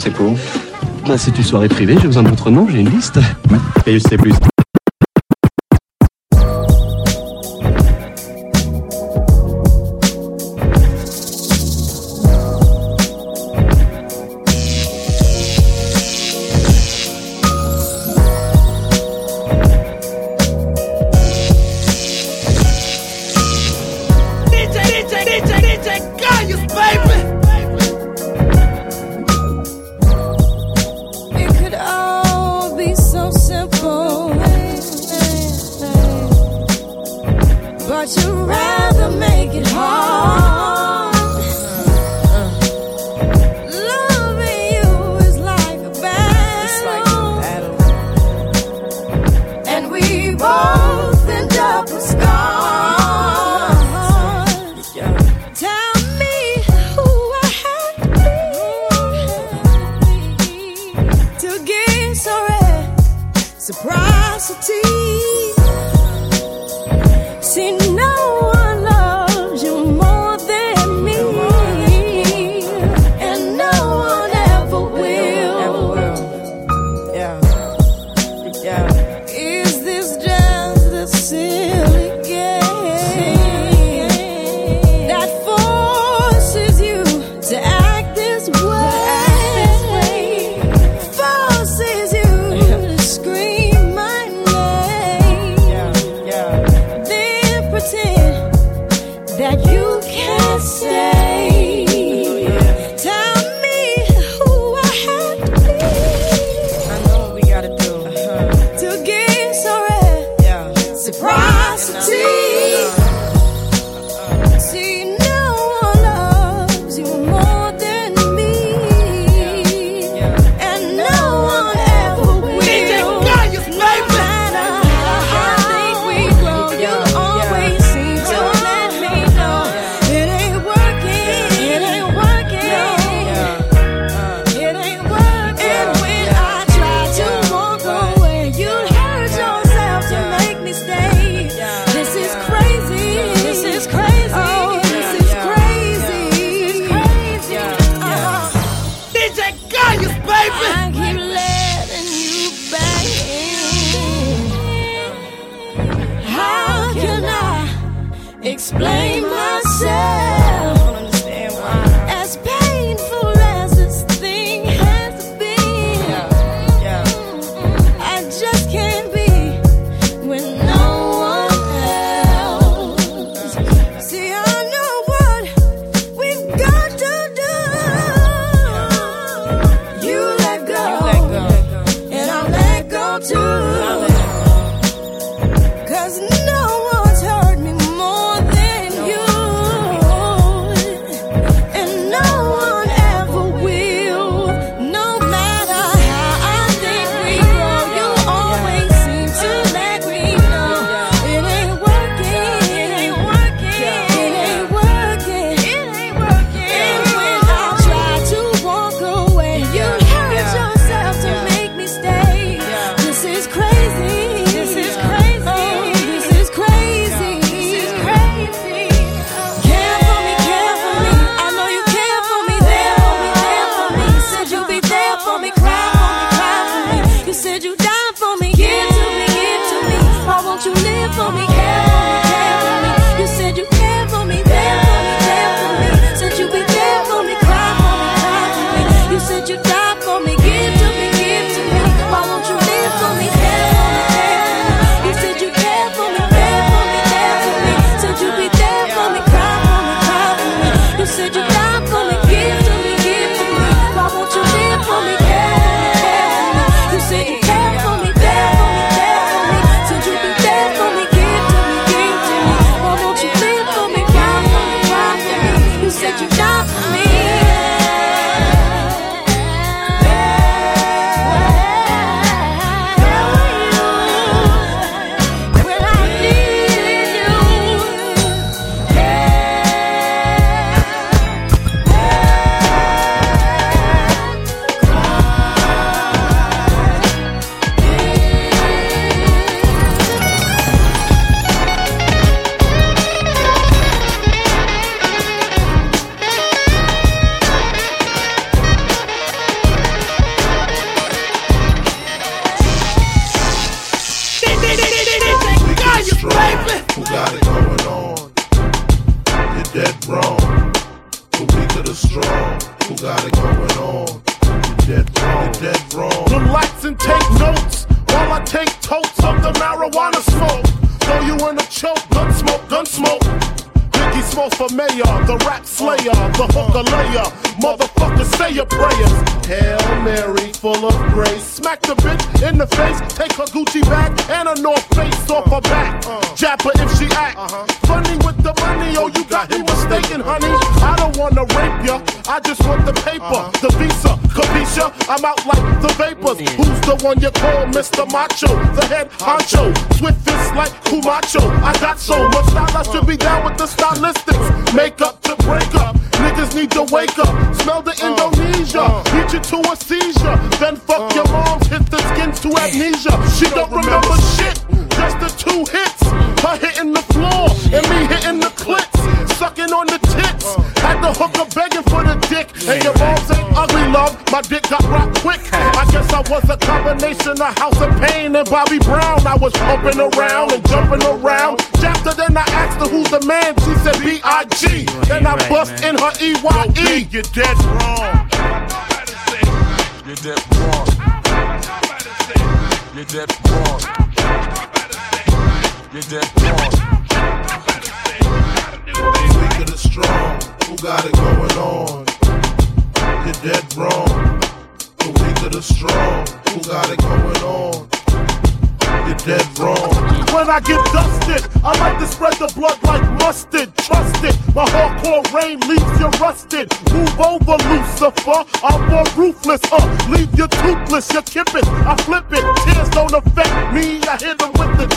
C'est pour ben, bah, C'est une soirée privée, j'ai besoin de votre nom, j'ai une liste. Et je sais plus.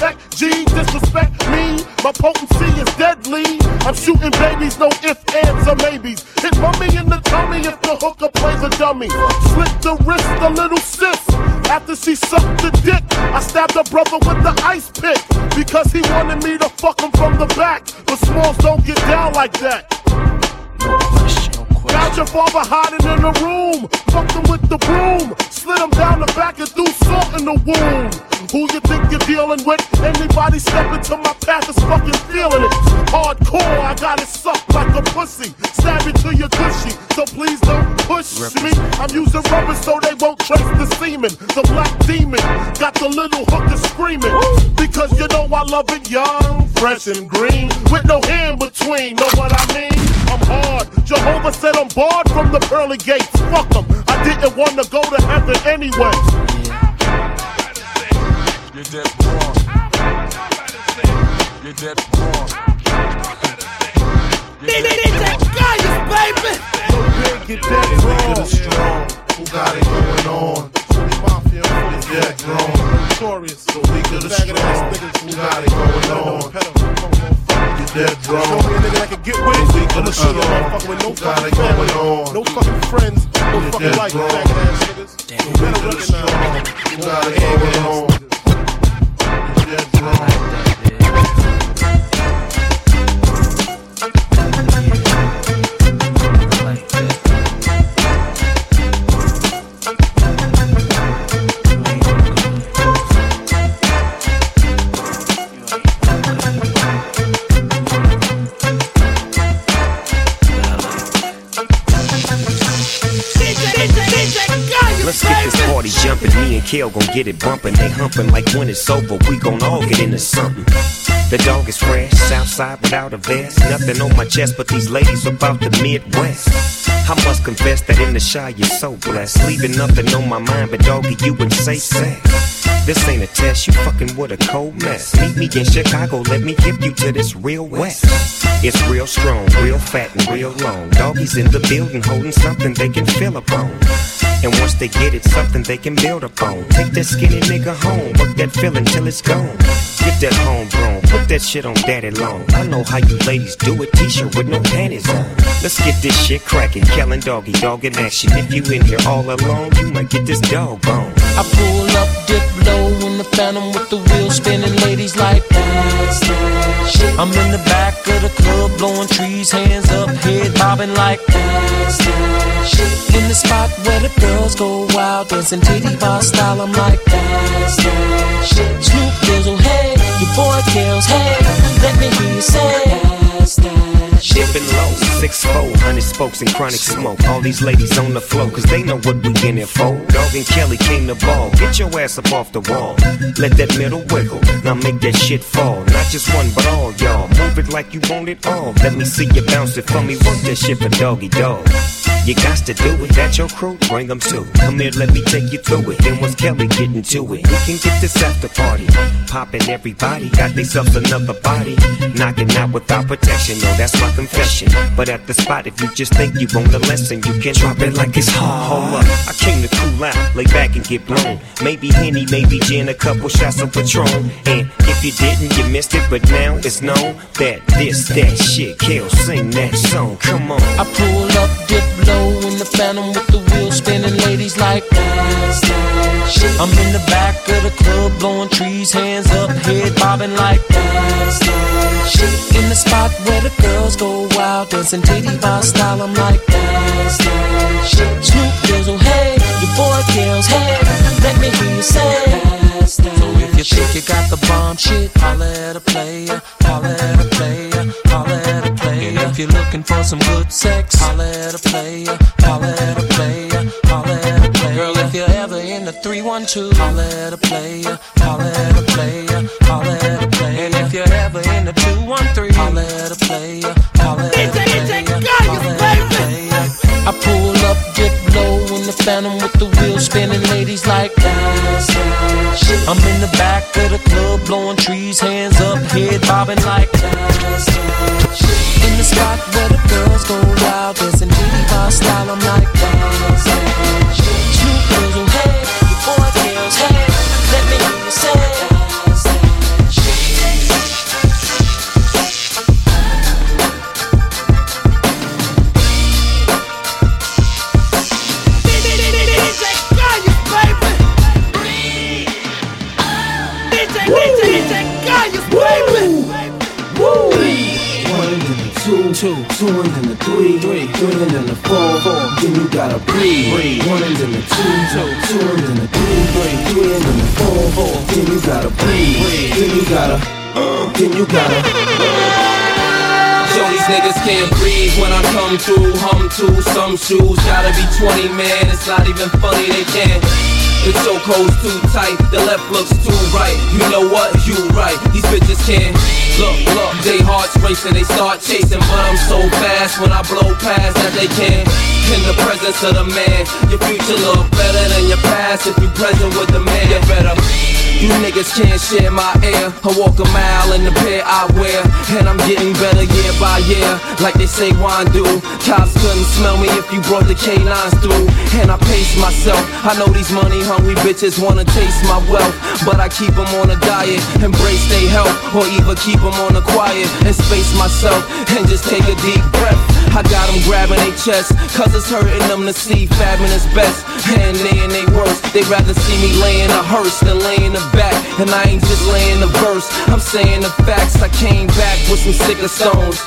The tech. G, disrespect me. My potency is deadly. I'm shooting babies, no ifs, ands, or maybes. Hit mummy in the tummy if the hooker plays a dummy. Slit the wrist, a little sis. After she sucked the dick, I stabbed her brother with the ice pick because he wanted me to fuck him from the back. But Smalls don't get down like that. Got your father hiding in the room. Fucked him with the broom. Slid him down the back and threw salt in the wound. Who you think you're dealing with? Anybody step into my path is fucking feeling it. Hardcore, I got it sucked like a pussy. Stab it to your cushy. So please don't push me. I'm using rubber so they won't trace the semen. The black demon got the little hooker screaming. Because you know I love it young, fresh and green. With no hand between, know what I mean? I'm hard. Jehovah said I'm barred from the pearly gates. Fuck them. I didn't want to go to heaven anyway. You're dead wrong. You're dead wrong. You're dead DJ Kayus, baby. Get that wrong. strong. Who got it going on? Mafia, that wrong? Notorious. The weak of the strong. Got it going on? That wrong. Show me a nigga that can get with The weak it. of the you strong. motherfucker with no fucking family, no fucking friends, no fucking life, faggot ass niggas. You better recognize it. Who got it going on? That wrong. Get this party jumping. Me and Kale gon' get it bumping. They humping like when it's over, we gon' all get into something. The dog is fresh, Southside without a vest. Nothing on my chest, but these ladies about the Midwest. I must confess that in the shy you're so blessed. Leaving nothing on my mind, but doggy, you wouldn't say sex. This ain't a test, you fucking with a cold mess. Meet me in Chicago, let me give you to this real west. It's real strong, real fat, and real long. Doggies in the building holding something they can feel upon. And once they get it, something they can build upon. Take that skinny nigga home, work that feeling till it's gone. Get that homegrown, put that shit on daddy long. I know how you ladies do it, t-shirt with no panties on. Let's get this shit cracking, Kellen doggy, dog in action. If you in here all alone, you might get this dog bone. I pull up, dip low in the phantom with the wheels spinning. Ladies like that's that shit. I'm in the back of the club, blowing trees, hands up, head bobbing like that's that shit. In the spot where the girls go wild, dancing titty bar style. I'm like that's that shit. Snoop Dizzle, hey, your boy Kells, hey, let me hear you say. Dipping low, six fold, hundred spokes and chronic smoke. All these ladies on the floor, cause they know what we in it for. Dog and Kelly came to ball. Get your ass up off the wall. Let that middle wiggle. Now make that shit fall. Not just one, but all y'all. Move it like you want it all. Let me see you bounce it for me. Work that shit for doggy dog. You got to do it. That your crew? Bring them too. Come here, let me take you through it. Then once Kelly getting to it, we can get this after party. Popping everybody, got themselves another body. Knocking out without protection, no, that's my confession. But at the spot, if you just think you want a lesson, you can drop it like it's hard. Hold up, I came to cool out, lay back and get blown. Maybe Henny, maybe gin, a couple shots of Patron. And if you didn't, you missed it, but now it's known that this, that shit, Kill, sing that song, come on. I pull up, dip low in the phantom with the wheels spinning. Ladies like dance, dance. I'm in the back of the club blowing trees, hands up, head bobbing like dance, dance. In the spot where the girls go wild, dancing titty bar style. I'm like dance, dance. Snoop Dizzle, oh, hey, your boy kills, hey, let me hear you say. dance, dance. So if you think you got the bomb shit, holla at a player, holla at a player, holla at a. And if you're looking for some good sex, holla at a player, holla at a player, holla at a player. Girl, if you're ever in the 312, holla at a player, holla at a player, holla at a player. And if you're ever in the 213, holla at a player, holla at a player, holla at a player. I pull up, dip low in the phantom with the wheels spinning, ladies like dance. I'm in the back of the club blowing trees, hands up, head bobbing like shit. In the spot where the girls go wild, dancing diddy bar style, I'm like dance. Two, two, two into the three, three, three into the four, four. Then you gotta breathe, breathe. One into the two, two, two into the three, three, three into the four, four. Then you gotta breathe, breathe. Then you gotta, uh, then you gotta. Yo, these niggas can't breathe when I come through. Hum to some shoes, gotta be 20, man. It's not even funny, they can't. The chokehold's too tight, the left looks too right. You know what? You right. These bitches can't. Look, look, they hearts racing, they start chasing, but I'm so fast when I blow past that they can't. In the presence of the man, your future look better than your past if you present with the man. You better. You niggas can't share my air. I walk a mile in the pair I wear, and I'm getting better year by year, like they say wine do. Cops couldn't smell me if you brought the canines through, and I pace myself. I know these money hungry bitches wanna taste my wealth, but I keep them on a diet, embrace their health, or even keep them on the quiet and space myself and just take a deep breath. I got them grabbing their chest, cause it's hurting them to see fabbing is best. And they and they worst, they rather see me laying a hearse than laying a back. And I ain't just laying a verse, I'm saying the facts. I came back with some sicker stones.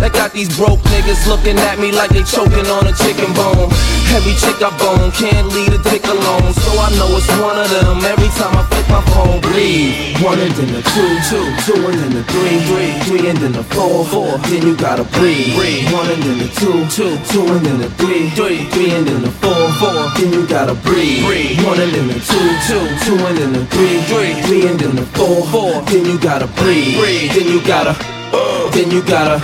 That got these broke niggas looking at me like they choking on a chicken bone. Every chick I bone can't leave a dick alone, so I know it's one of them. Every time I flip my phone, breathe. One and then the two, two, two and then the three, three, three and then the four, four. Then you gotta breathe, breathe. One and then the two, two, two and then the three, three, three and then the four, four. Then you gotta breathe, breathe. One and then the two, two, two and then the three, three, three and then the four, four. Then you gotta breathe, breathe. Then you gotta, then you gotta.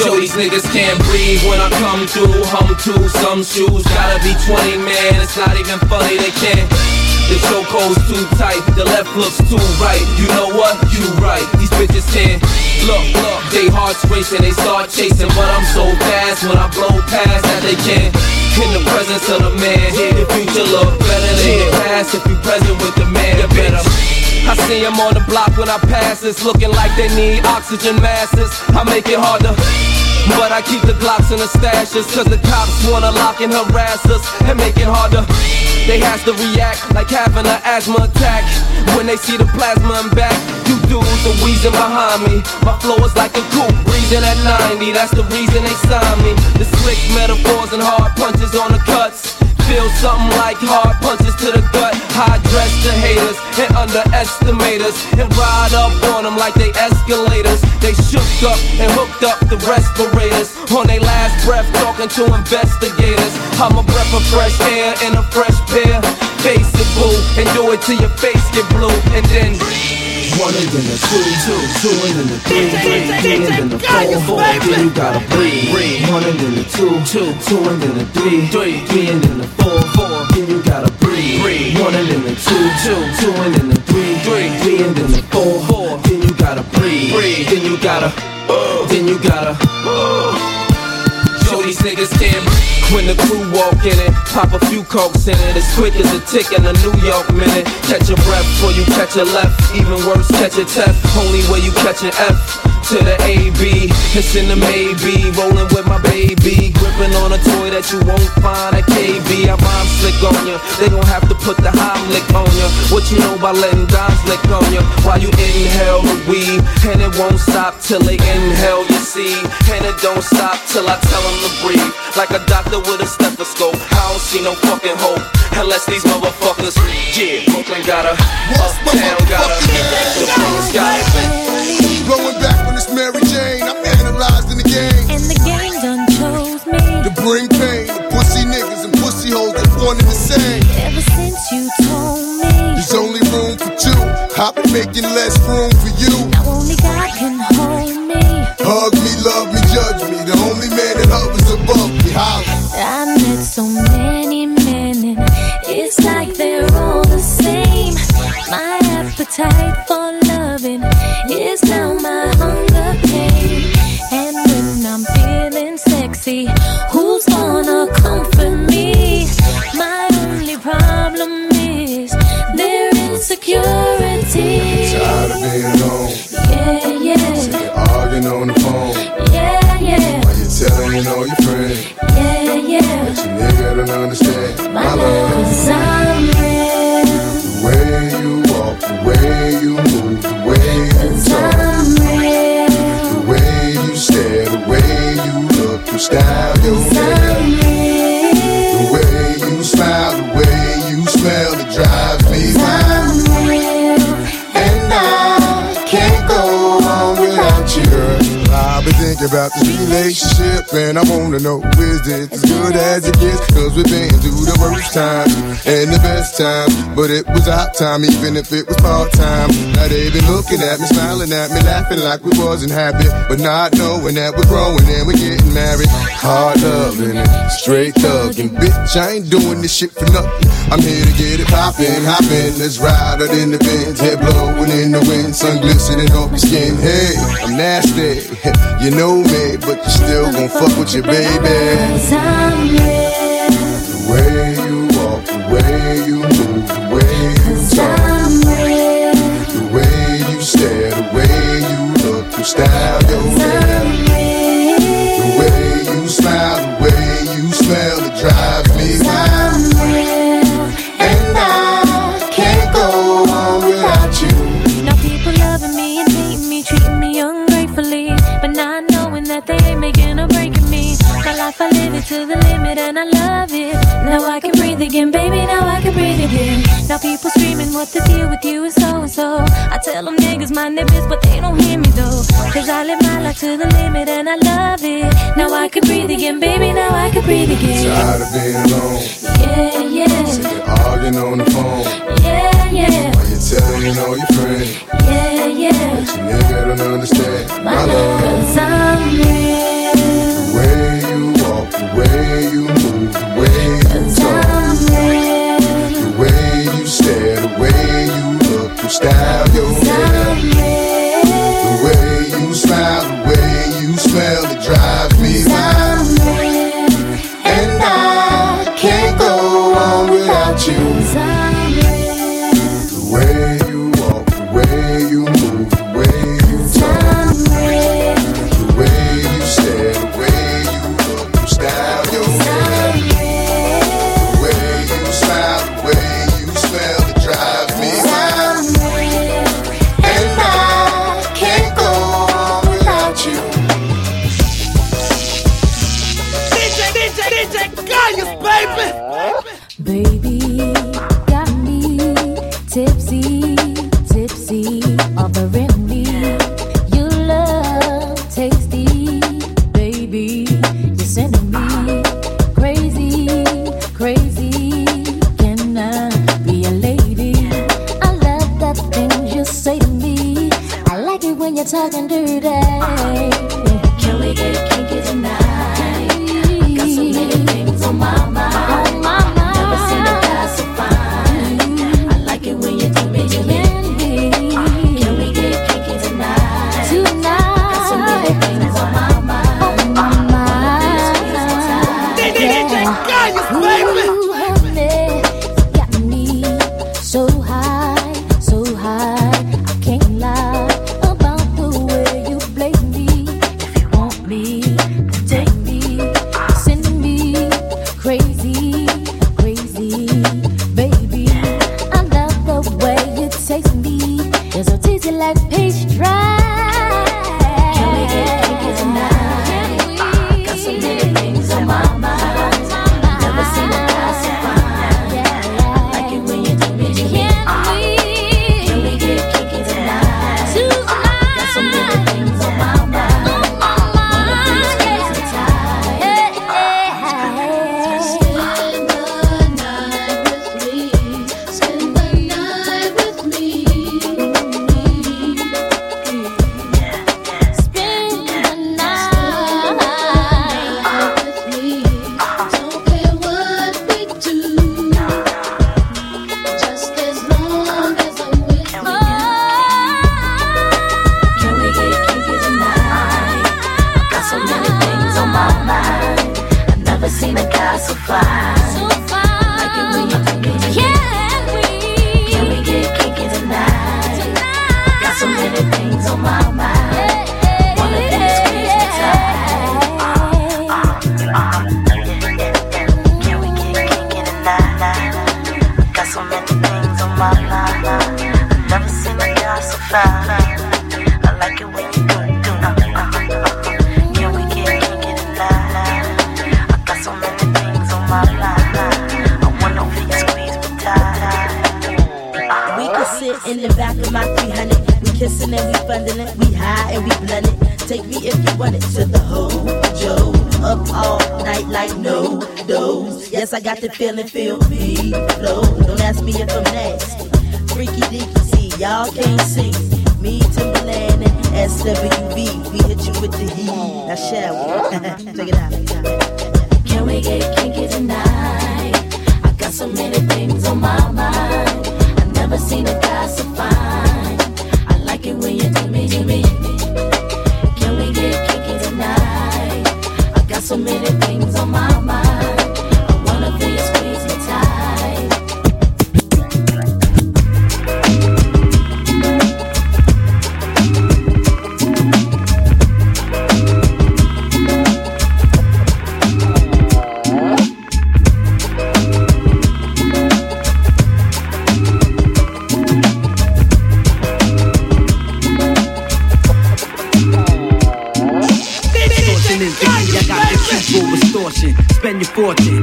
Yo, these niggas can't breathe when I come through. Hum to some shoes, gotta be 20, man. It's not even funny, they can't. The chokehold's too tight, the left looks too right. You know what? You right. These bitches can't. Look, look, they hearts racing, they start chasing, but I'm so fast when I blow past that they can't. In the presence of the man, the future look better than the past if you present with the man. You better. I see them on the block when I pass. It's looking like they need oxygen masks. I make it harder. But I keep the Glocks in the stashes. Cause the cops wanna lock and harass us And make it harder. They has to react like having an asthma attack. When they see the plasma in back You dudes are wheezing behind me. My flow is like a coupe breathing at 90 That's the reason they signed me. The slick metaphors and hard punches on the cuts Feel something like hard punches to the gut. High dress the haters and underestimate us. And ride up on them like they escalators. They shook up and hooked up the respirators. On their last breath, talking to investigators. I'm a breath of fresh air and a fresh pair. Face it, boo, and do it till your face get blue. And then. One and then a two, two, two and then a three, three, three and then a four, four. Then you gotta breathe. One and then a two, two, two and then a three, three, three and then a four, four. Then you gotta breathe. One and then a two, two, two and then a three, three, three and then a four, four. Then you gotta breathe, breathe. Then you gotta, then you gotta. These niggas can't breathe. When the crew walk in it, pop a few cokes in it. As quick as a tick in a New York minute. Catch a breath before you catch a left. Even worse, catch a test. Only way you catch an F. To the AB, it's in the maybe. Rolling with my baby. Gripping on a toy that you won't find at KB. I rhyme slick on ya. They gon' have to put the Heimlich on ya. What you know about letting dimes lick on ya? While you inhale the weed. And it won't stop till they inhale you see. And it don't stop till I tell them to breathe. Like a doctor with a stethoscope. I don't see no fucking hope. Unless these motherfuckers, yeah, Brooklyn got a, uptown got a, the Bronx got a. Blowing back on this Mary Jane, I'm analyzing the game. And the game done chose me. To bring pain to pussy niggas and pussy hoes that wanted the same. Ever since you told me. There's only room for two. I've been making less room for you. And I wanna know is this as good as it gets? Cause we've been through the worst times and the best times, but it was our time, even if it was part time. Now they been looking at me, smiling at me, laughing like we wasn't happy, but not knowing that we're growing and we're getting married. Hard loving and straight thugging, bitch. I ain't doing this shit for nothing. I'm here to it poppin', hoppin', let's ride out in the Benz, head blowing in the wind, sun glistening off your skin. Hey, I'm nasty, you know me, but you still gon' fuck with your baby. Cause I'm real. The way you walk, the way you tell them niggas mind their biz, but they don't hear me though. Cause I live my life to the limit and I love it. Now I can breathe again, baby. Now I can breathe again. Tired of being alone, Yeah, yeah, sick of arguing on the phone. yeah, yeah, While you're telling all your friends, yeah, yeah. but your nigga don't understand my love. Cause I'm real. The way you walk, the way you look, you. Style your fortune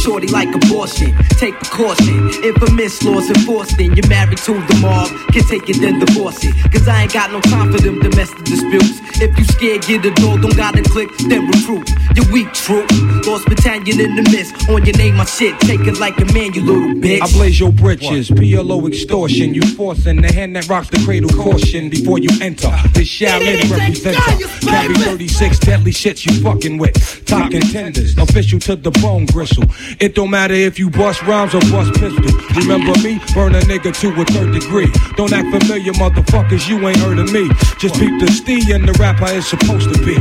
shorty like abortion. Take precaution. Infamous laws enforced then You're married to the mob. Can take it then divorce it. Cause I ain't got no time for them domestic disputes. If you scared, get a door. Don't gotta click, then recruit. You weak, troop. Lost battalion in the mist. On your name, my shit. Take it like a man, you little bitch. I blaze your britches. PLO extortion. You forcing the hand that rocks the cradle. Caution before you enter. This Shaolin represents Carry 36 deadly shits you fucking with. Top contenders. Official to the bone gristle. It don't matter if you bust rhymes or bust pistols. Remember me? Burn a nigga to a third degree. Don't act familiar, motherfuckers, you ain't heard of me. Just peep the stee and the rapper is supposed to be.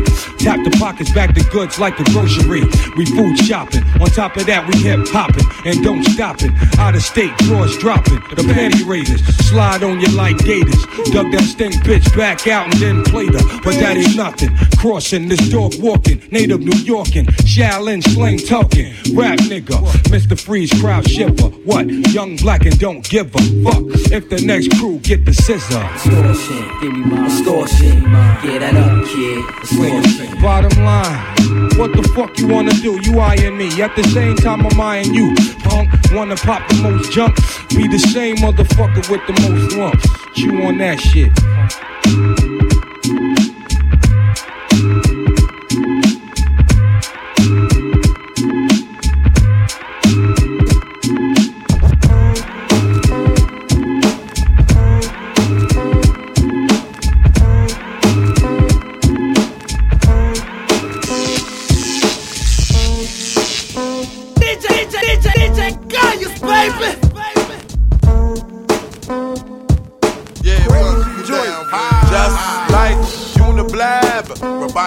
Tap the pockets, back the goods like the grocery. We food shopping. On top of that, we hip hopping and don't stop it. Out of state, drawers dropping. The panty raiders slide on you like gators. Dug that stink bitch back out and then played her. But that ain't nothing. Crossing this dog walking, native New Yorkin, Shaolin slang talking, rap nigga. Mr. Freeze crowd shiver. What? Young black and don't give a fuck if the next crew get the scissor. Store give me my store shit. Get that up, kid. Bottom line, what the fuck you wanna do? You eyeing me. At the same time, I'm eyeing you. Punk, wanna pop the most junk? Be the same motherfucker with the most lumps. Chew on that shit.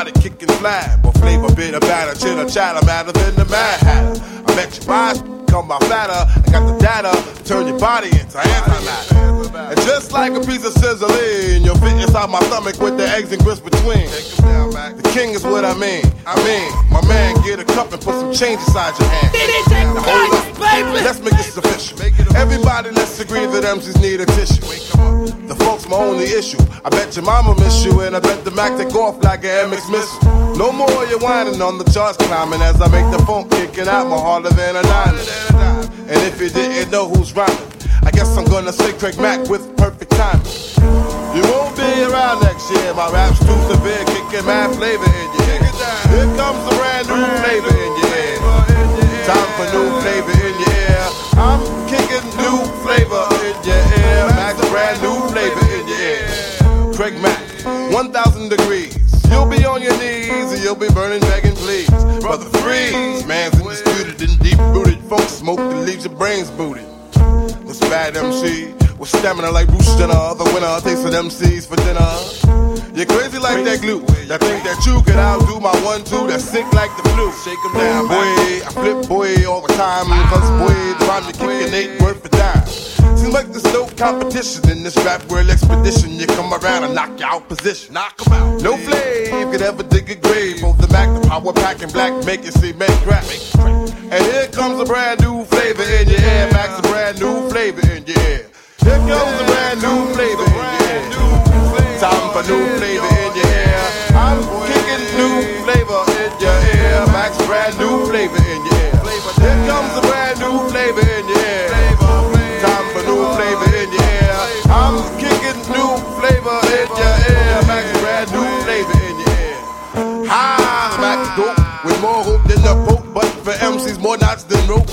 Robotic kicking flab, or flavor bit of batter, chitter chatter, madder than the Mad Hatter. I bet you buy come by fatter. I got the data, turn your body into antimatter. And just like a piece of sizzling, you'll fit inside my stomach with the eggs and grits between. The king is what I mean. I mean, my man, get a cup and put some change inside your hand. Let's make this official. Everybody, let's agree that MCs need a tissue. The folks my only issue. I bet your mama miss you, and I bet the Mack take off like an MX missile. No more you whining on the charts climbing as I make the phone kicking out more harder than a nine. And if you didn't know who's rhyming, I guess I'm gonna say Craig Mack with perfect timing. You won't be around next year. My rap's too severe, kicking mad flavor in your ear. Here comes the brand new flavor in your ear. Time for new flavor. I'm kicking new flavor in your ear. Max, brand new flavor in your ear. Craig Mack, 1,000 degrees. You'll be on your knees and you'll be burning, begging, please. Brother, freeze. Man's undisputed and deep rooted. Funk smoke that leaves your brains booted. This bad MC with stamina like Bruce Jenner. The winner takes with MCs for dinner. You're crazy like that glue. That think that you could outdo my one two. That's sick like the flu. Shake 'em down, boy. I flip boy all the time. Cause boy, the rhyme you kicking ain't worth a dime. Seems like there's no competition in this rap world expedition. You come around and knock you out position. Knock 'em out. No flame could ever dig a grave. Both the Mack, the power pack, and black make it see make crack. And here comes a brand new flavor in your ear. Max, a brand new flavor in your ear. Here comes a brand new flavor in your ear. Time new flavor in your ear. I'm kicking new flavor in your ear. Max, brand new flavor in your ear. Here comes a brand new flavor in your ear. Time for new flavor in your ear. I'm kicking new flavor in your ear. Max, brand new flavor in your ear. Ha, Max dope with more hope than the Pope, but for MCs more knots than rope.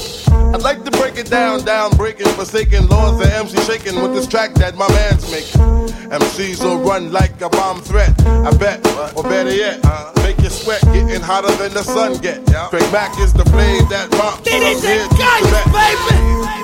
I'd like to break it down, down, breaking, forsaken laws. The MC shaking with this track that my man's making. MCs will run like a bomb threat. I bet, or better yet, make you sweat, getting hotter than the sun get. Craig Mack is the flame that pops from here to Tibet.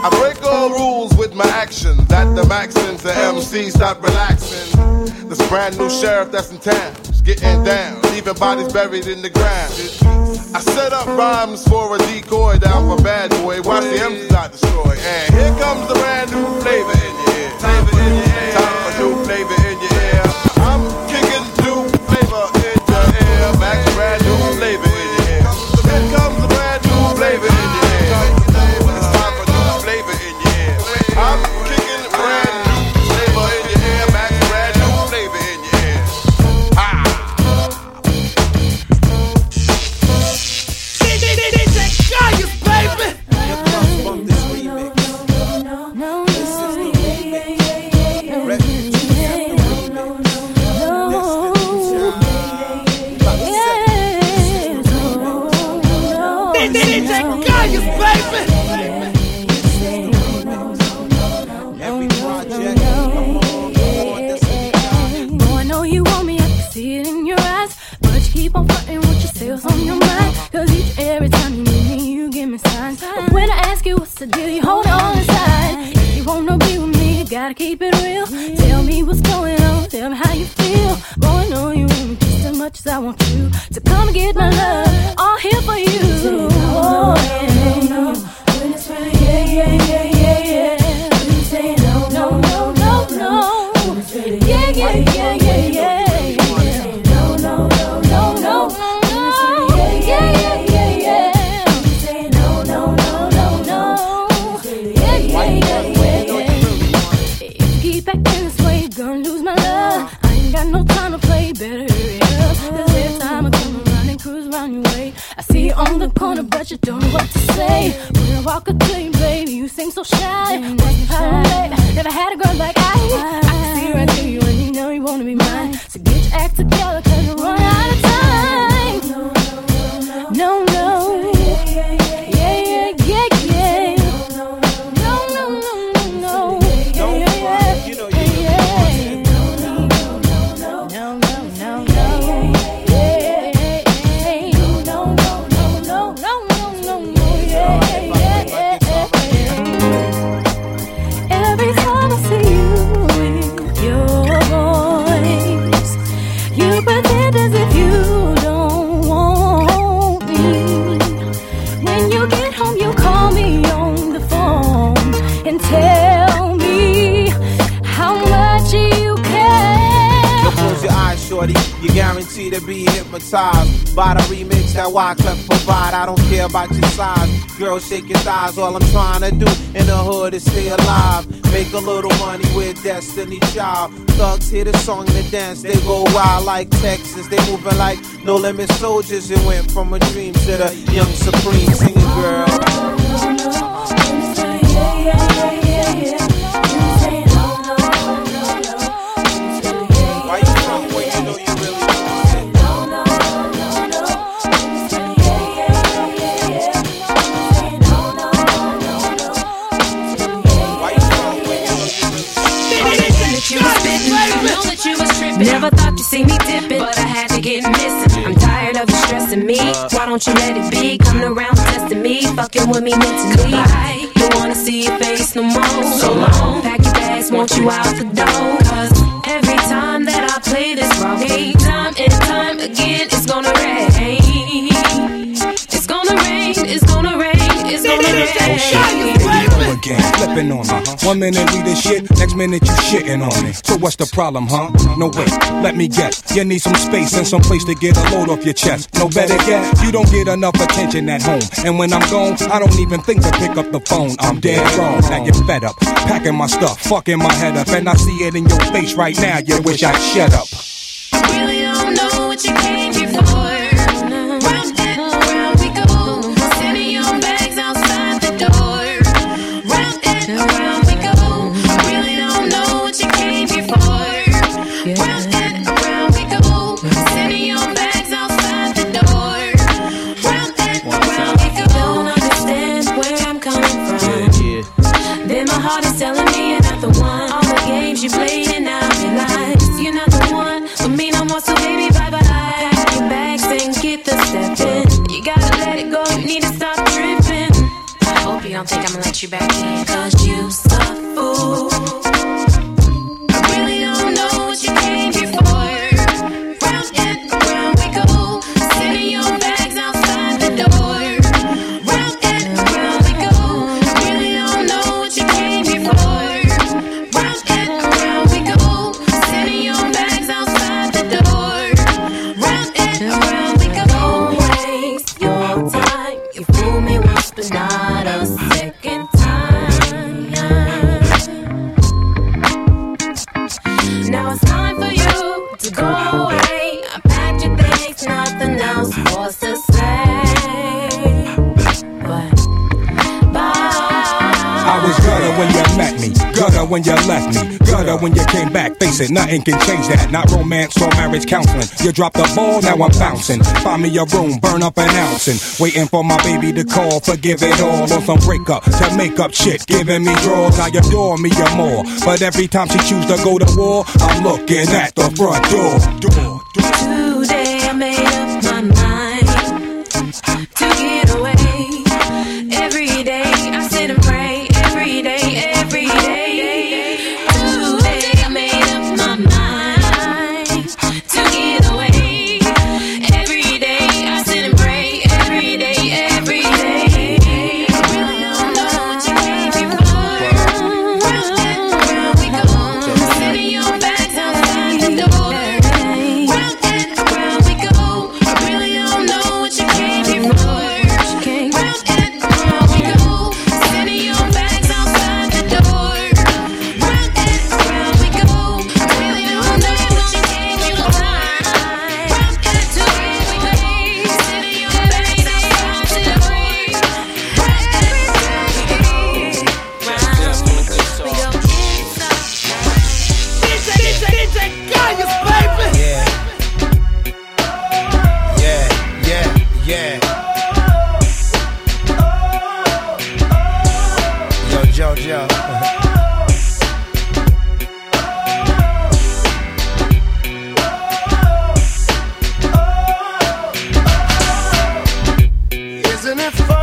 I break all rules with my action. That the Maxins, the MC stop relaxing. This brand new sheriff that's in town getting down, leaving bodies buried in the ground. I set up rhymes for a decoy down for bad boy. Watch the MCs I destroy. And here comes the brand new flavor in your ear. Flavor in your To be hypnotized by the remix that Wyclef provide. I don't care about your size. Girl, shake your thighs. All I'm trying to do in the hood is stay alive. Make a little money with Destiny Child. Thugs hear the song and the dance. They go wild like Texas. They moving like no limit soldiers. It went from a dream to the young supreme singing girl. Never thought you'd see me dippin', but I had to get missing. I'm tired of you stressing me. Why don't you let it be? Coming around testing me, fucking with me mentally. Goodbye. Don't wanna see your face no more. So long. Pack your bags, want you out the door. Cause Again, flipping on me. One minute we the shit, next minute you shitting on me. So what's the problem, huh? No wait, let me guess. You need some space and some place to get a load off your chest. No better yet, you don't get enough attention at home. And when I'm gone, I don't even think to pick up the phone. I'm dead wrong. Now you're fed up, packing my stuff, fucking my head up, and I see it in your face right now. You wish I'd shut up. You back in. It, nothing can change that. Not romance or marriage counseling. You dropped the ball, now I'm bouncing. Find me a room, burn up an ounce, waiting for my baby to call. Forgive it all on some breakup to make up shit, giving me draws. I adore me or more, but every time she choose to go to war, I'm looking at the front door. Isn't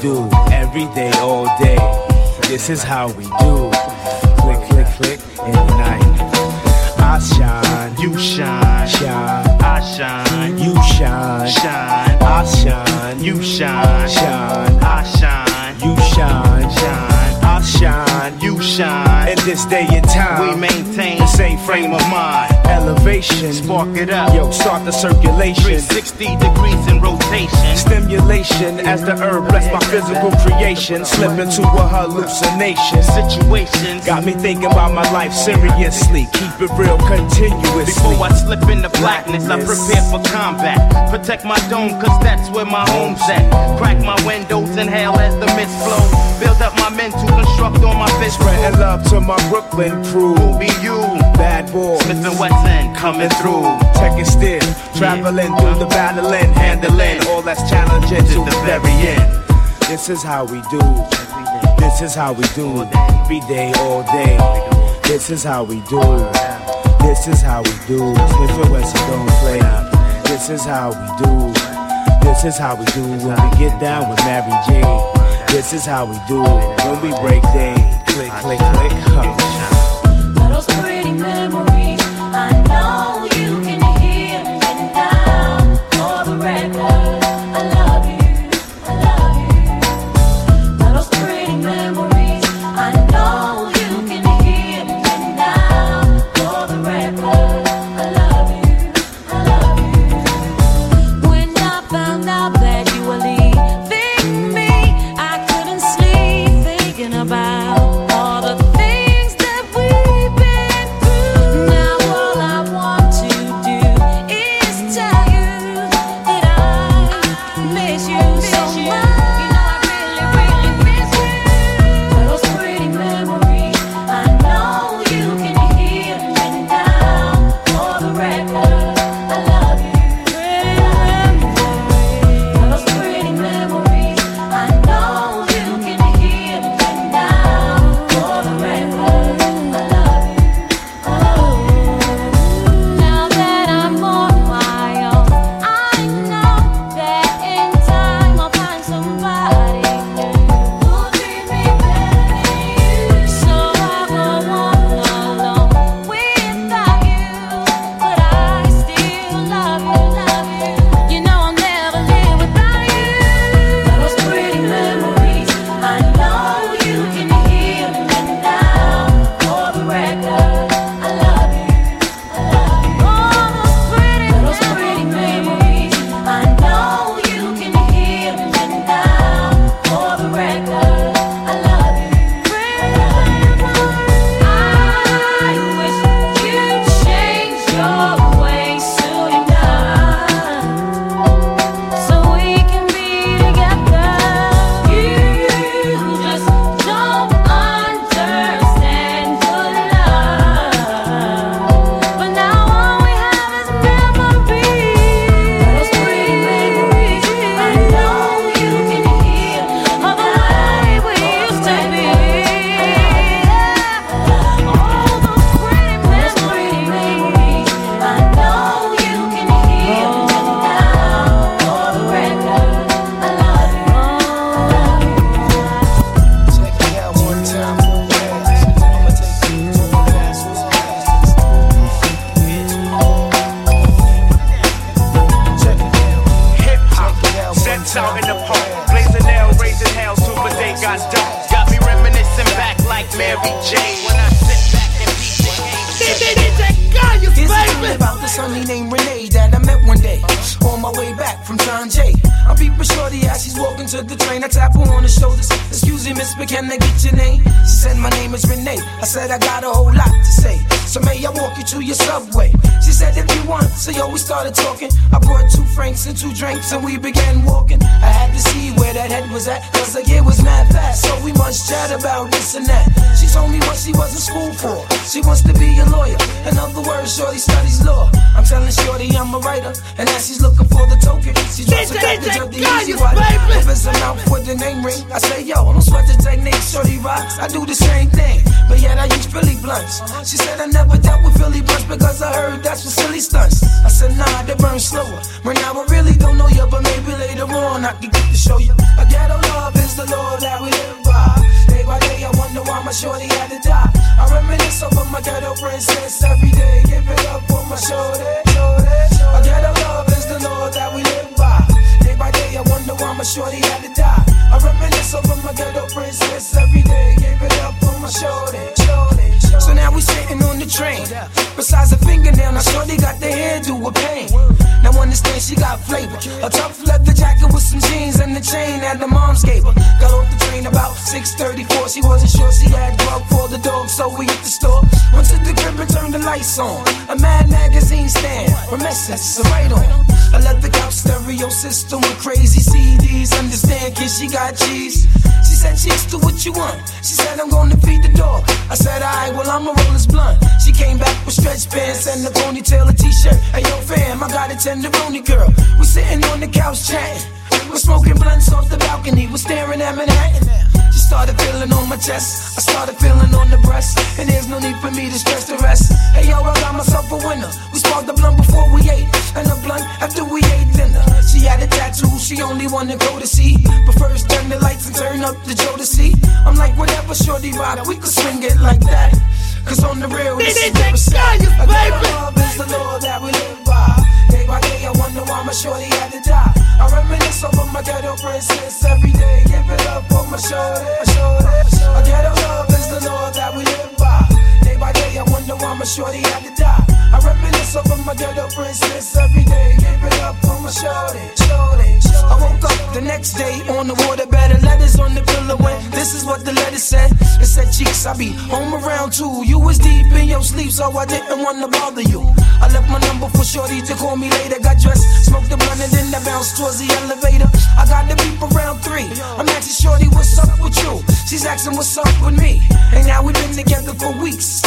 do every day, all day. This is how we do. It up. Yo, start the circulation. 360 degrees in rotation. Stimulation as the herb bless my physical creation. Slip into a hallucination. Situation got me thinking about my life seriously. Keep it real continuously. Before I slip into blackness, I prepare for combat. Protect my dome, cause that's where my home's at. Crack my windows, inhale as the mist flow. Build up my mental, construct on my fist. Spreading love to my Brooklyn crew. Who be you? Bad boy. Smith and Wesson coming through. Taking still, traveling through the battling, handling all that's challenging to the very end. This is how we do. This is how we do. Every day, all day. This is how we do. This is how we do. Smith and Wesson don't play. This is how we do. This is how we do when we get down with Mary J. This is how we do when we break day. Mary I know. And we began you want. She said, I'm gonna feed the dog. I said, Alright, well, I'ma roll this blunt. She came back with stretch pants and a ponytail, a t shirt. Hey, yo, fam, I got a tenderoni girl. We sitting on the couch chatting. We're smoking blunts off the balcony. We're staring at Manhattan. Started feeling on my chest. I started feeling on the breast. And there's no need for me to stress the rest. Hey, yo, I got myself a winner. We sparked the blunt before we ate. And the blunt after we ate dinner. She had a tattoo, she only wanna go to see. But first, turn the lights and turn up the Joe to see. I'm like, whatever, shorty rock, we could swing it like that. Cause on the real, this is at. A girl love is the law that we live by. Day by day, I wonder why my shorty had to die. I reminisce over my ghetto princess every day. Give it up for my shorty. shorty. A ghetto love is the law that we live by. I wonder why my shorty had to die. I reminisce over my ghetto princess every day. Give it up for my shorty. shorty. I woke up the next day on the waterbed. The letters on the pillow and this is what the letter said. It said, Cheeks, I be home around two. You was deep in your sleep, so I didn't wanna bother you. I left my number for Shorty to call me later. Got dressed, smoked the blunt, and then I bounced towards the elevator. I got the beep around three. I'm asking Shorty, what's up with you? She's asking what's up with me. And now we've been together for weeks.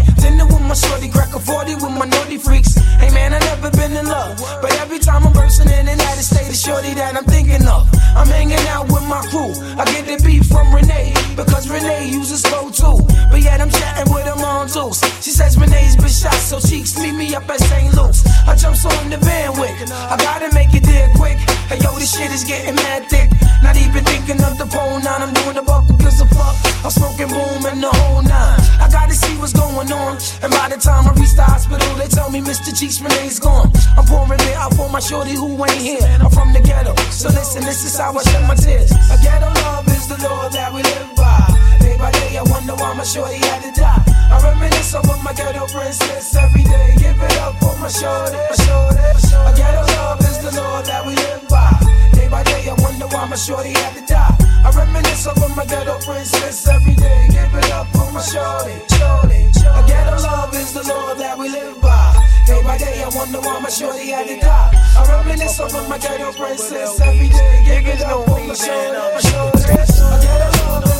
Candlelight, dinner with my Shorty, crack a 40 with my naughty freaks. Hey man, I never been in love. But every time I'm bursting in and out of state, Shorty that I'm thinking of. I'm hanging out with my crew. I get the beat from Renee. Because Renee uses slow too. But yet I'm chatting with them on loose. She says Renee's been shot, so cheeks meet me up at St. Luke's. I jumps on the van with. I gotta make it there quick. Hey yo, this shit is getting mad thick. Not even thinking of the pole nine. I'm doing the buckle cause of fuck. I'm smoking boom and the whole nine. I gotta see what's going And by the time I reach the hospital, they tell me Mr. Cheeks Renee's gone. I'm pouring it out for my shorty who ain't here. I'm from the ghetto. So listen, this is how I shed my tears. A ghetto love is the law that we live by. Day by day, I wonder why my shorty had to die. I reminisce over my ghetto princess every day. Give it up for my shorty. my shorty. A ghetto love is the law that we live by. Day by day, I wonder why my shorty had to die. I reminisce over my ghetto princess every day. Give it up for my shorty. shorty. A ghetto love is the law that we live by. Day by day, I wonder why my shorty had to die. I reminisce over my ghetto princess every day. Give it up for my shorty. shorty. A ghetto love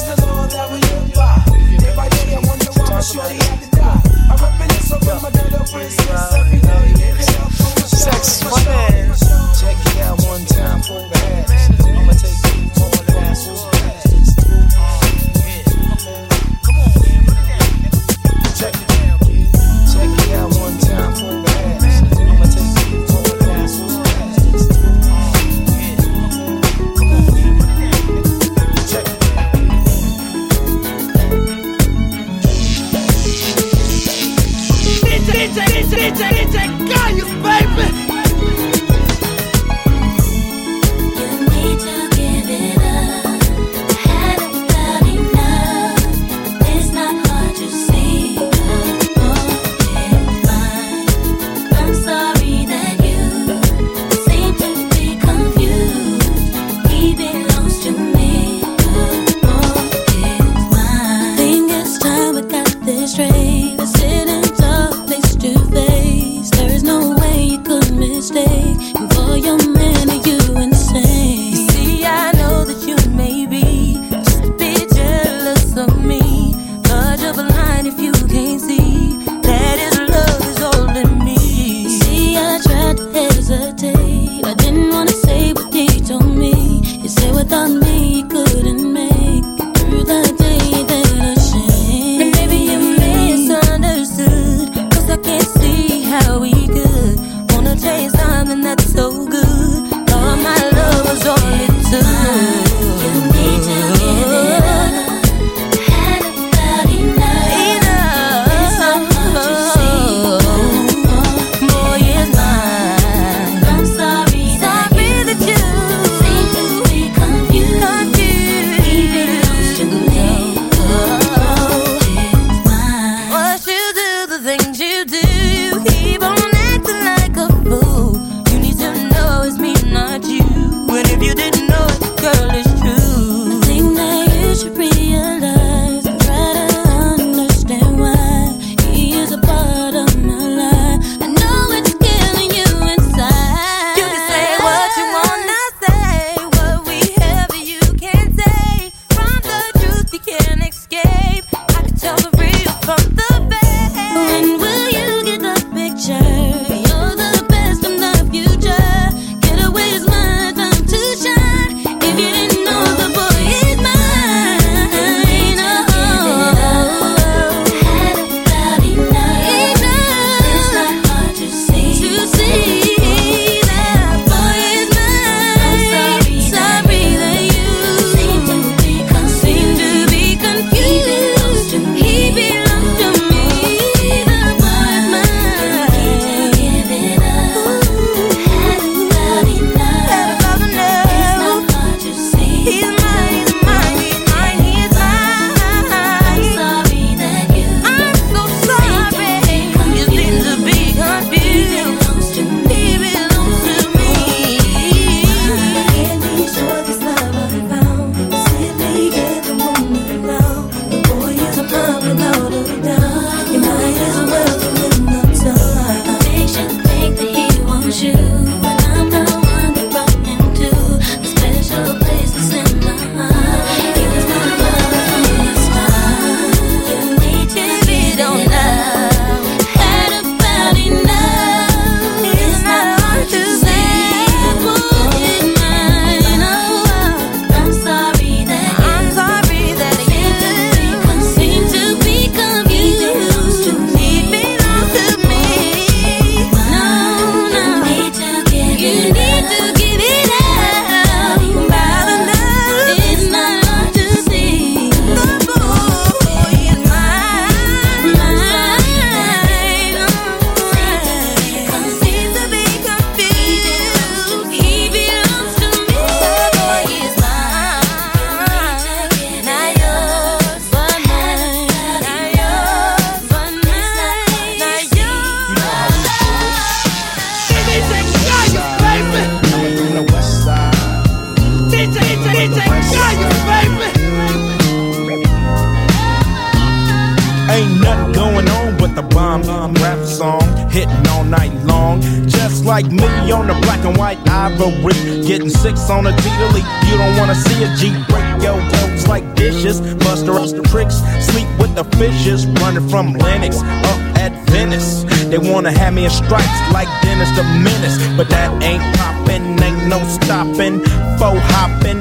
hitting all night long. Just like me on the black and white ivory, getting six on a T-Delete. You don't wanna see a G break your toes like dishes. Buster the tricks, sleep with the fishes, running from Lennox up at Venice. They wanna have me in stripes like Dennis the Menace, but that ain't poppin', ain't no stoppin', faux hoppin',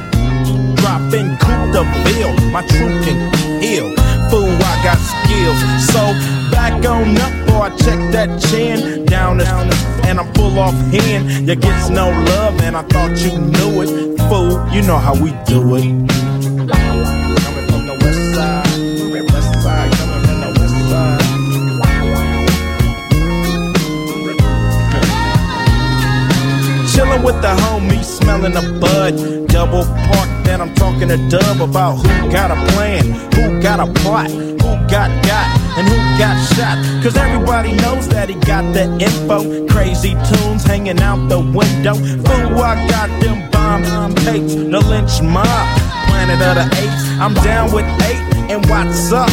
droppin', coupe de ville. My truth can got skills. So back on up, boy, I check that chin. Down down, and I'm full off hand. You gets no love, and I thought you knew it. Fool, you know how we do it. Coming from the west side, west side, coming from the west side. Chillin' with the homies, smelling a bud. Double park, then I'm talking to Dub about who got a plan, who got a plot, who got got, and who got shot. Cause everybody knows that he got the info. Crazy Toones hanging out the window. Fool, I got them bomb tapes, the Lench Mob. Planet of the Apes, I'm down with eight, and what's up?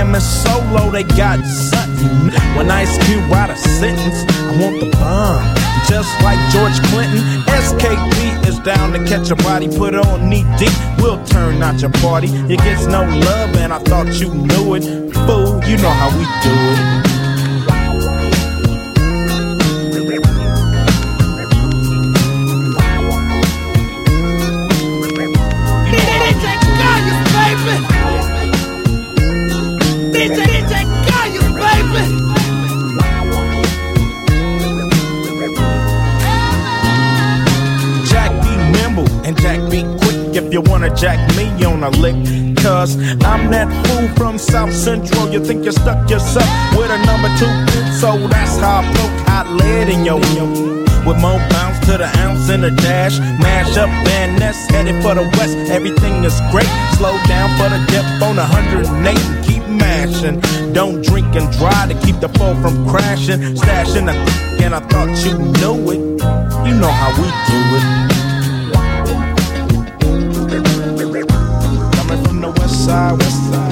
Cam and Solo, they got something. When Ice Cube write a sentence, I want the bomb. Just like George Clinton, SKP is down to catch a body, put on knee deep. We'll turn out your party. It gets no love, and I thought you knew it. Fool, you know how we do it. Jack me on a lick. Cause I'm that fool from South Central. You think you stuck yourself with a number two? So that's how I poke hot lead in your with more bounce to the ounce and the dash. Mash up Van Ness, headed for the west. Everything is great. Slow down for the depth on 108 and keep mashing. Don't drink and drive to keep the foe from crashing. Stashing the and I thought you knew it. You know how we do it. Side, west side.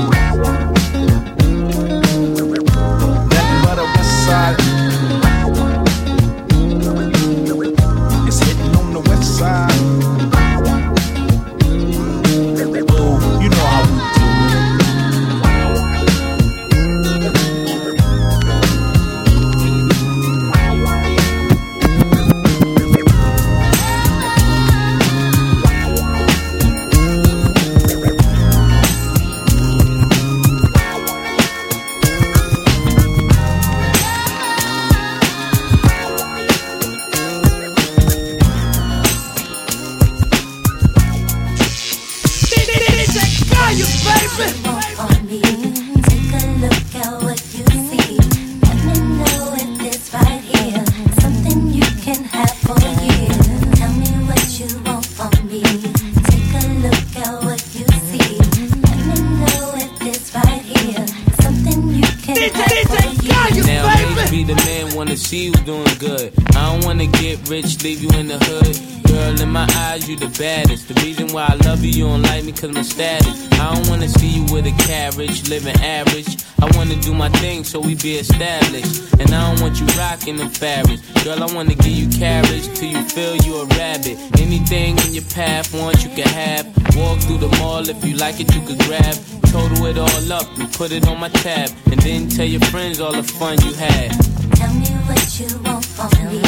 Be established. And I don't want you rocking the fabrics. Girl, I wanna give you carriage till you feel you a rabbit. Anything in your path, want you can have. Walk through the mall if you like it, you could grab. Total it all up and put it on my tab. And then tell your friends all the fun you had. Tell me what you want from me.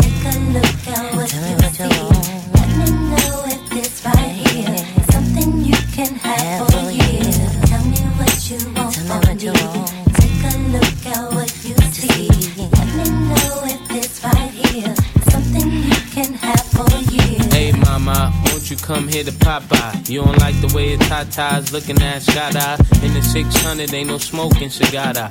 Take a look at what you see. Let me know if this right come here to pop Popeye? You don't like the way the tatas looking at Skada. In the 600, ain't no smoking cigar.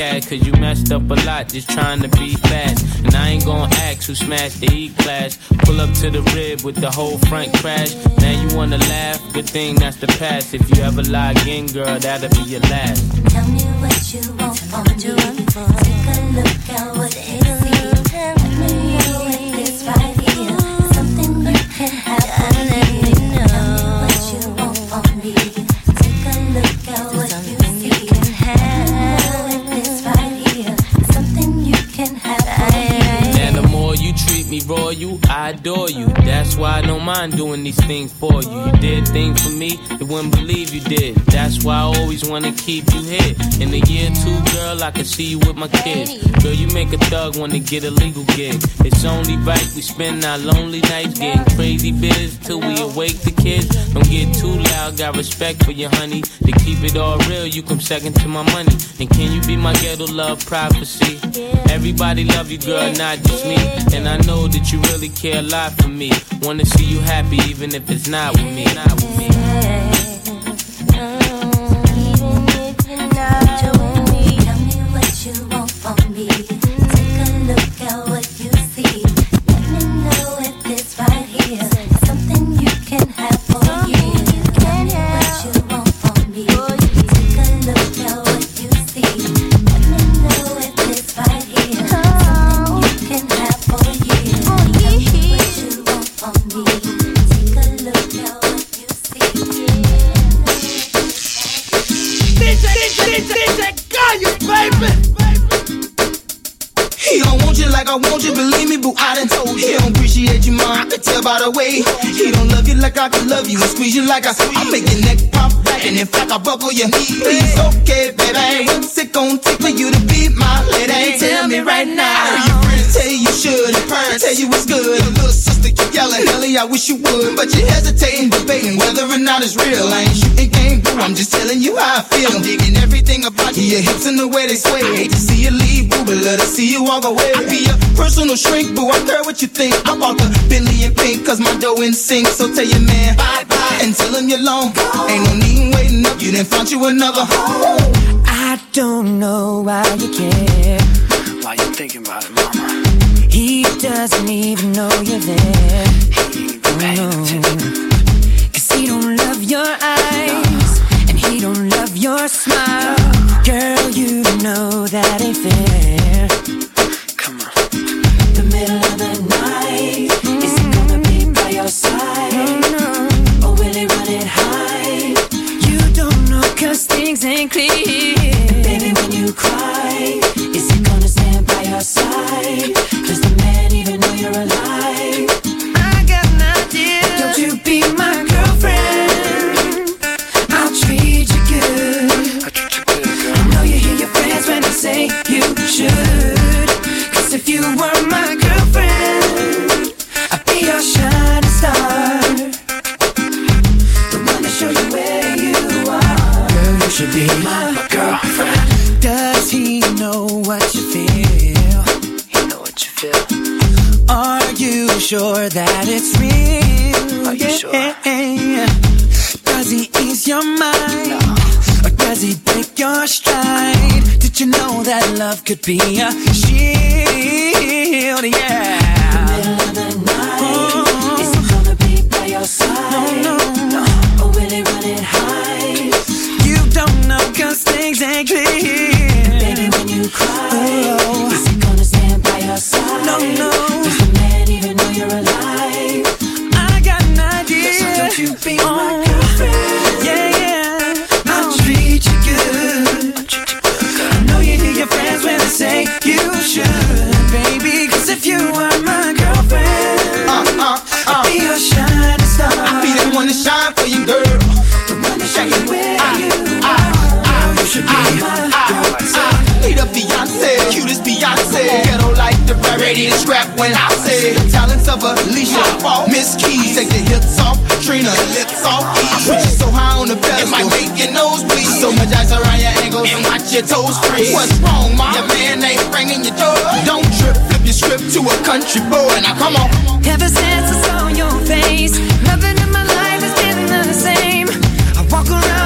cat, cause you messed up a lot just trying to be fast. And I ain't gonna ask who smashed the E class. Pull up to the rib with the whole front crash. Now you wanna laugh? Good thing that's the past. If you ever lie again, girl, that'll be your last. Tell me what you want from me. Take a look at what you see. Let me know if this right here is something you can have royal, I adore you. That's why I don't mind doing these things for you. You did things for me, you wouldn't believe you did. That's why I always wanna keep you here. In a year or two, girl, I can see you with my kids. Girl, you make a thug wanna get a legal gig. It's only right we spend our lonely nights getting crazy biz till we awake the kids. Don't get too loud, got respect for you, honey. To keep it all real, you come second to my money. And can you be my ghetto love prophecy? Everybody love you, girl, not just me. And I know that you really care a lot for me. Wanna see you happy, even if it's not with me. Not with me. Like I squeeze. I make your neck pop back, and in fact, I buckle your knee. Please, okay, baby. What's it gonna take for you to be my lady? Tell me right now. I heard your friends tell you you should, and parents tell you it's good. Your little yelling, Ellie, I wish you would. But you're hesitating, debating whether or not it's real. I ain't shooting game, boo. I'm just telling you how I feel. I'm digging everything about you, your hips and the way they sway. Hate to see you leave, boo, but love to see you walk away. I be your personal shrink, boo. I care what you think. I bought the Bentley in pink, cause my dough in sync. So tell your man bye bye and tell him you're long. Ain't no need in waiting up, you done found you another. home. I don't know why you care. Why you thinking about it, mama? He doesn't even know you're there. No. Cause he don't love your eyes. And he don't love your smile. Girl, you know that ain't fair. Come on. The middle of the night. Is he gonna be by your side? Or will he run it high? You don't know cause things ain't clear. And baby, when you cry, is he gonna stand by your side? Man even Are you sure that it's real? Are you yeah. Does he ease your mind? Or does he break your stride? Did you know that love could be a shield? Yeah. The middle of the night, oh. Is he gonna be by your side? No, no. Or will he run it high? You don't know cause things ain't clear. Baby, when you cry, oh. is your side? No, no. Does the man even know you're alive? I got an idea. So don't you be Oh, my girlfriend? Yeah, yeah. I'll oh. treat you good. I know you hear your friends when they say you should, baby. Cause if you are when I say the talents of Alicia, Miss Keys, take the hips off, Trina, lips off. I put you so high on the pedestal, it might make your nose bleed. So much ice around your ankles and watch your toes freeze. What's wrong, mom? Your man ain't ringing your door. Don't trip, flip your script to a country boy. Now come on. Ever since I saw your face, nothing in my life has been the same. I walk around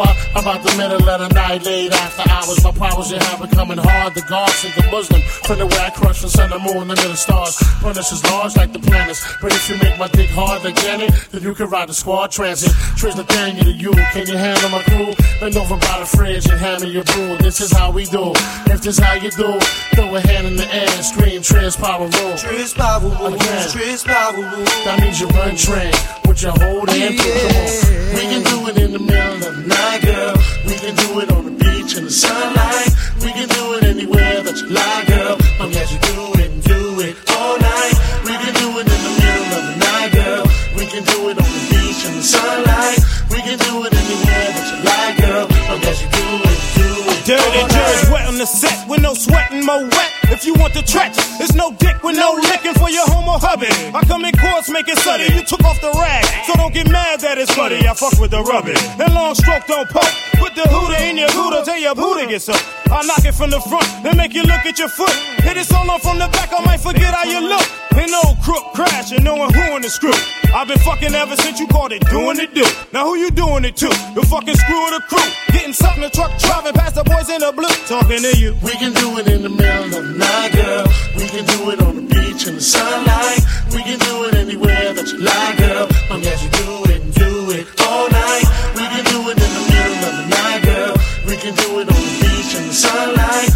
out the shower. About the middle of the night, late after hours. My powers you have becoming hard. The God sink a Muslim. From the way I crush the sun, the moon, and the stars. Punish is large like the planets. But if you make my dick hard like Janet, then you can ride the squad transit. Trish the thing to you. Can you handle my crew? Bend over by the fridge and hand me your brew. This is how we do. If this is how you do, throw a hand in the air, scream trans power rule. Treach power moves, Again. Treach power moves. That means you run train with your whole damn crew. Come on. We can do it in the middle of the night, girl. We can do it on the beach in the sunlight. We can do it anywhere that you like, girl. I'm glad you do it and do it all night. We can do it in the middle of the night, girl. We can do it on the beach in the sunlight. We can do it anywhere that you like, girl. I'm glad you do it, do it. Dirty all night. wet on the set with no sweating, more wet. If you want the stretch, there's no dick with no licking for your homo hubby. I come in course, make it sudden. You took off the rag, so don't get mad that it's funny. I fuck with the rubber. That long stroke don't poke. Put the hooter in your hooter till your booty gets up. I knock it from the front, then make you look at your foot. Hit it so long from the back, I might forget how you look. Ain't no crook crashing, knowing who in the screw. I've been fucking ever since you called it doing it do. Now who you doing it to? The fucking screw of the crew. Getting stuck in the truck, driving past the boys in the blue. Talking to you. We can do it in the middle of night, girl. We can do it on the beach in the sunlight. We can do it anywhere that you like, girl. I'm glad do it do it all night. We can do it in the middle of the night, girl. We can do it on the beach in the sunlight.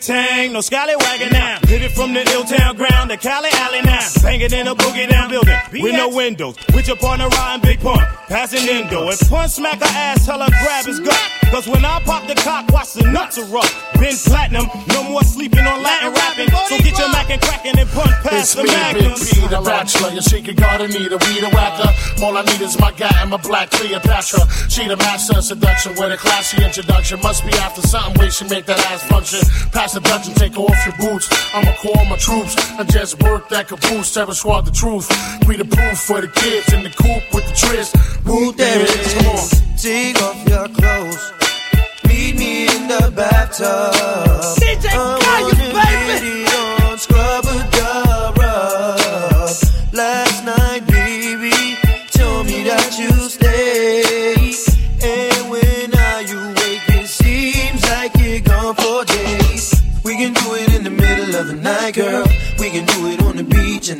Tang no scallywagging now. Hit it from the ill town ground to Cali Alley now. Banging in a boogie down building with no windows. With your partner riding Big Pun, passing endo. And punch smack her ass, tell her grab his gut. Cause when I pop the cock, watch the nuts erupt. Been platinum, no more sleeping on Latin rapping. So get your mac and crackin' and punch past It's the me, magnum. Big P, the bachelor. Your secret garden need a weed a whacker. All I need is my guy and my black Cleopatra. She the master of seduction with a classy introduction. Must be after something way she make that ass function. Pass the dungeon, take off your boots. I'ma call my troops and just work that caboose. Tell us what the truth. We the proof for the kids in the coop with the tris. Woo, there it is. Come on. Take off your clothes. Meet me in the bathtub. DJ Kayus, uh,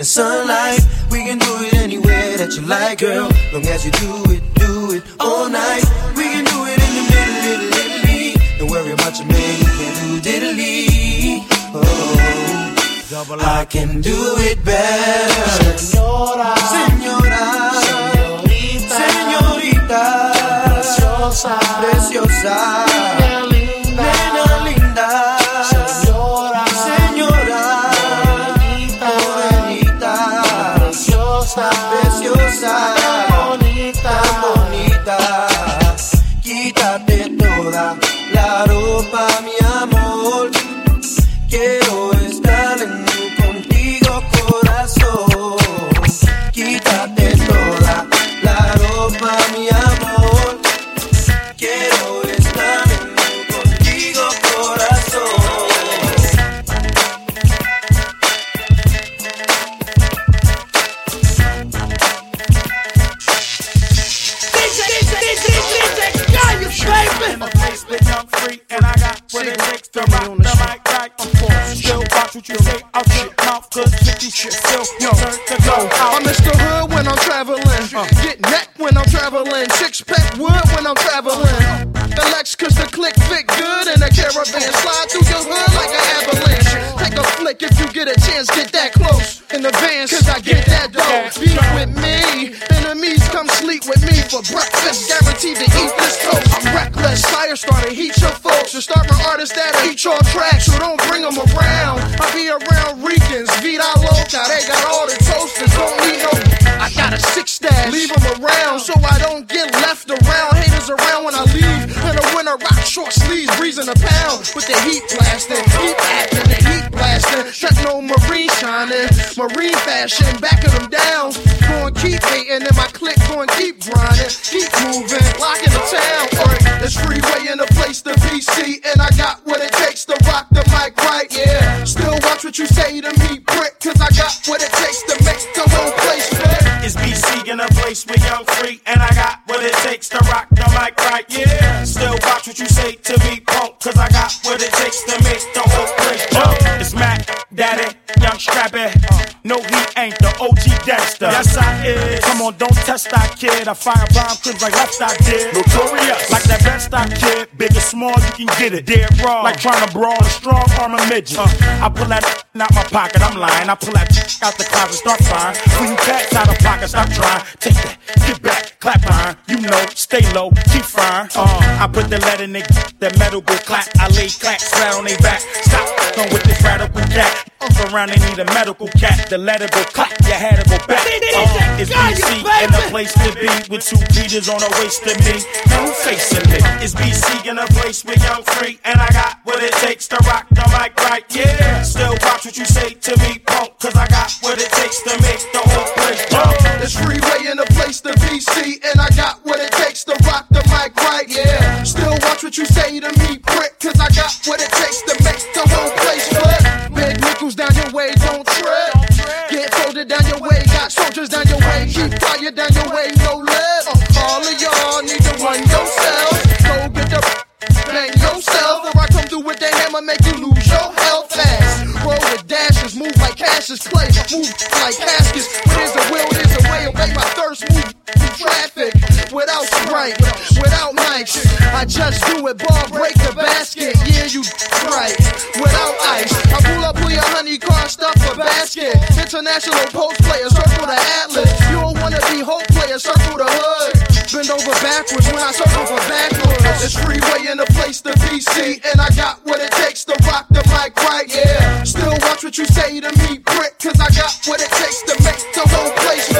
sunlight. We can do it anywhere that you like, girl. Long as you do it, do it all night. We can do it in the middle, little Italy. Don't worry about your man, you can do diddly. Oh, I can do it better. Senora, Senora, Señorita, Preciosa, Preciosa, fashion, backing them down. Going keep hating, and my click going keep grinding, keep moving, locking the town. Alright, it's freeway in the place to be. And I got what it takes to rock the mic right. Yeah, still watch what you say to me, prick, cause I got what it takes to make the whole place fit. It's BC in a place with young free, gangster. Yes, I is. Come on, don't test that kid. I fire bomb cribs like left I did. Notorious. Like that best I kid. Big or small, you can get it. Dead wrong. Like trying to brawl a strong armor midget. Uh, I pull that out my pocket, I'm lying. I pull that out the closet, start firing. When you cats out of pocket, stop trying. Take that, get back, clap iron. You know, stay low, keep firing. Uh, I put the lead in the that metal go clap. I lay clack, flat on they back. Stop fucking with this radical cat. Up around, they need a medical cat. The letter go clap, you had to go back. Uh, it's BC in a place to be with two beaters on the waist of me. Now who facing me? It's BC in a place with young free, and I got what it takes to rock the mic right. Yeah, still watch what you say to me, punk, cause I got what it takes to make the whole place jump. It's freeway in a place to be. See, and I got what it takes to rock the mic right. Yeah, still watch what you say to me, prick, cause I got what it takes to make the whole place flip. Down your way, keep fire down your way, no lip. All of y'all need to run yourself. Go get the bang yourself, or I come through with the hammer, make you lose your health fast. Roll with dashes, move like Cassius Clay, move like caskets. There's a will, there's a way, obey my thirst, move through traffic Sprite, without mics. I just do it, ball break the basket. Yeah, you right. Without ice, I pull up, pull your honey car, stuff, a basket. International post player, circle the atlas. You don't wanna be hope player, circle the hood. Bend over backwards when I circle for backwards. It's freeway in the place to be seen, and I got what it takes to rock the mic right, yeah. Still watch what you say to me, prick, cause I got what it takes to make the whole place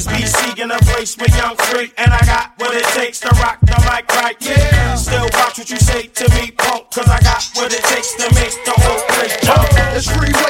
It's BC in a place with young freak, and I got what it takes to rock the mic right, yeah. Still watch what you say to me, punk, cause I got what it takes to make the whole place jump. It's freeway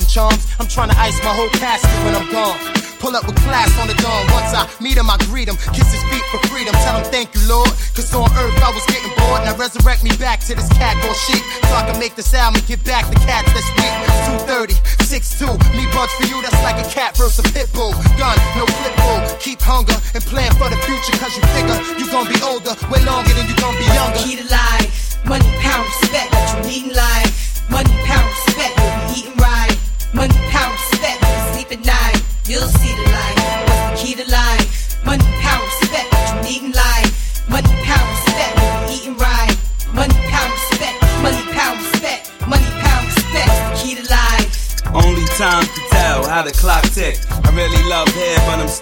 and charms. I'm trying to ice my whole casket when I'm gone. Pull up with class on the dawn. Once I meet him, I greet him. Kiss his feet for freedom. Tell him thank you, Lord. Cause on earth I was getting bored. Now resurrect me back to this cat called sheep. So I can make this album and get back the cats that's weak. 230, 6'2. Me bugs for you, that's like a cat versus a pit bull. Gun, no flip bull. Keep hunger and plan for the future. Cause you figure you gon' be older. Way longer than you gon' be younger. Key to life, money power respect, what you need in life. Money pound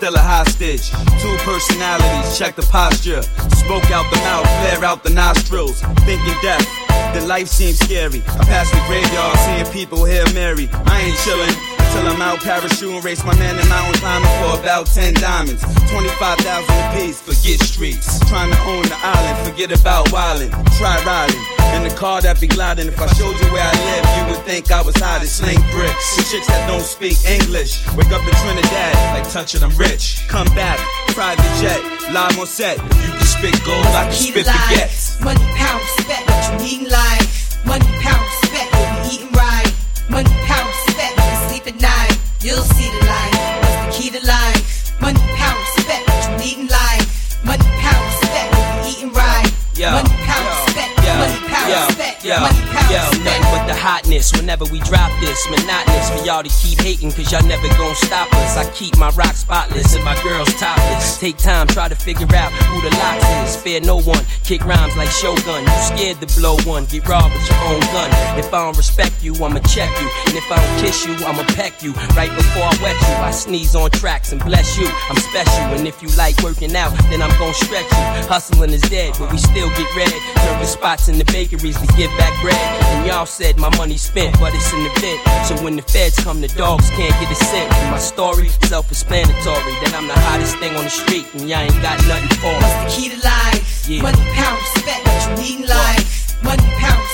still a hostage. Two personalities, check the posture. Smoke out the mouth, flare out the nostrils. Thinking death, the life seems scary. I pass the graveyard, seeing people here married. I ain't chillin'. Till I'm out parachuting, race my man in mountain climbing for about 10 diamonds. 25,000 apiece, forget streets. Trying to own the island, forget about wildin'. Try riding. In the car that be gliding. If I showed you where I live, you would think I was hiding. Sling bricks. The chicks that don't speak English. Wake up in Trinidad, like it, I'm rich. Come back, private jet, live on set. You can spit gold, I can spit life, money power respect, what you need in life. Money power respect, you'll eating right. Money pound hotness whenever we drop this. Monotonous for y'all to keep hating, cause y'all never gon' stop us. I keep my rock spotless and my girls topless. Take time, try to figure out who The Lox is. Fear no one, kick rhymes like Shogun. You scared to blow one, get robbed with your own gun. If I don't respect you, I'ma check you. And if I don't kiss you, I'ma peck you. Right before I wet you, I sneeze on tracks and bless you. I'm special, and if you like working out, then I'm gon' stretch you. Hustling is dead, but we still get red. Serving spots in the bakeries to give back bread. And y'all said my money spent, but it's an event. So when the feds come, the dogs can't get a cent. And my story, self-explanatory, that I'm the hottest thing on the street, and y'all ain't got nothing for me. What's the key to life? Yeah. Money power respect, what you need in life. Money pound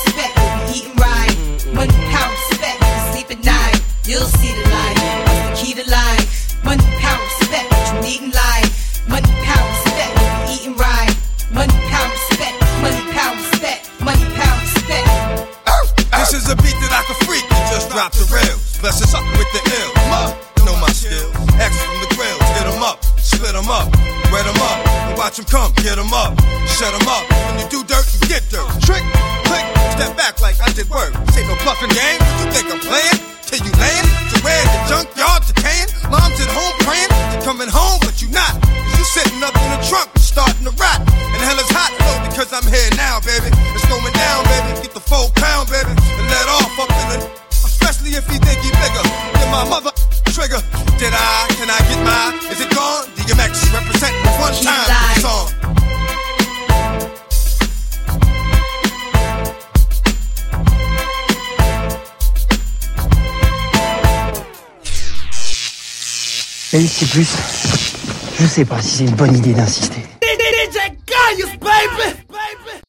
watch 'em come, get 'em up, shut 'em up. When you do dirt, you get dirt. Trick, click, step back like I did work. This ain't no bluffing game. You think I'm playing? Till you land to where the junkyard decaying. Mom's at home praying, you coming home, but you're not. 'Cause you sitting up in the trunk, starting to rot. And hell is hot, though, because I'm here now, baby. It's going down, baby. Get the full pound, baby, and let off up in the. Especially if you think he bigger than my mother trigger. Did I? Si plus, je sais pas si c'est une bonne idée d'insister.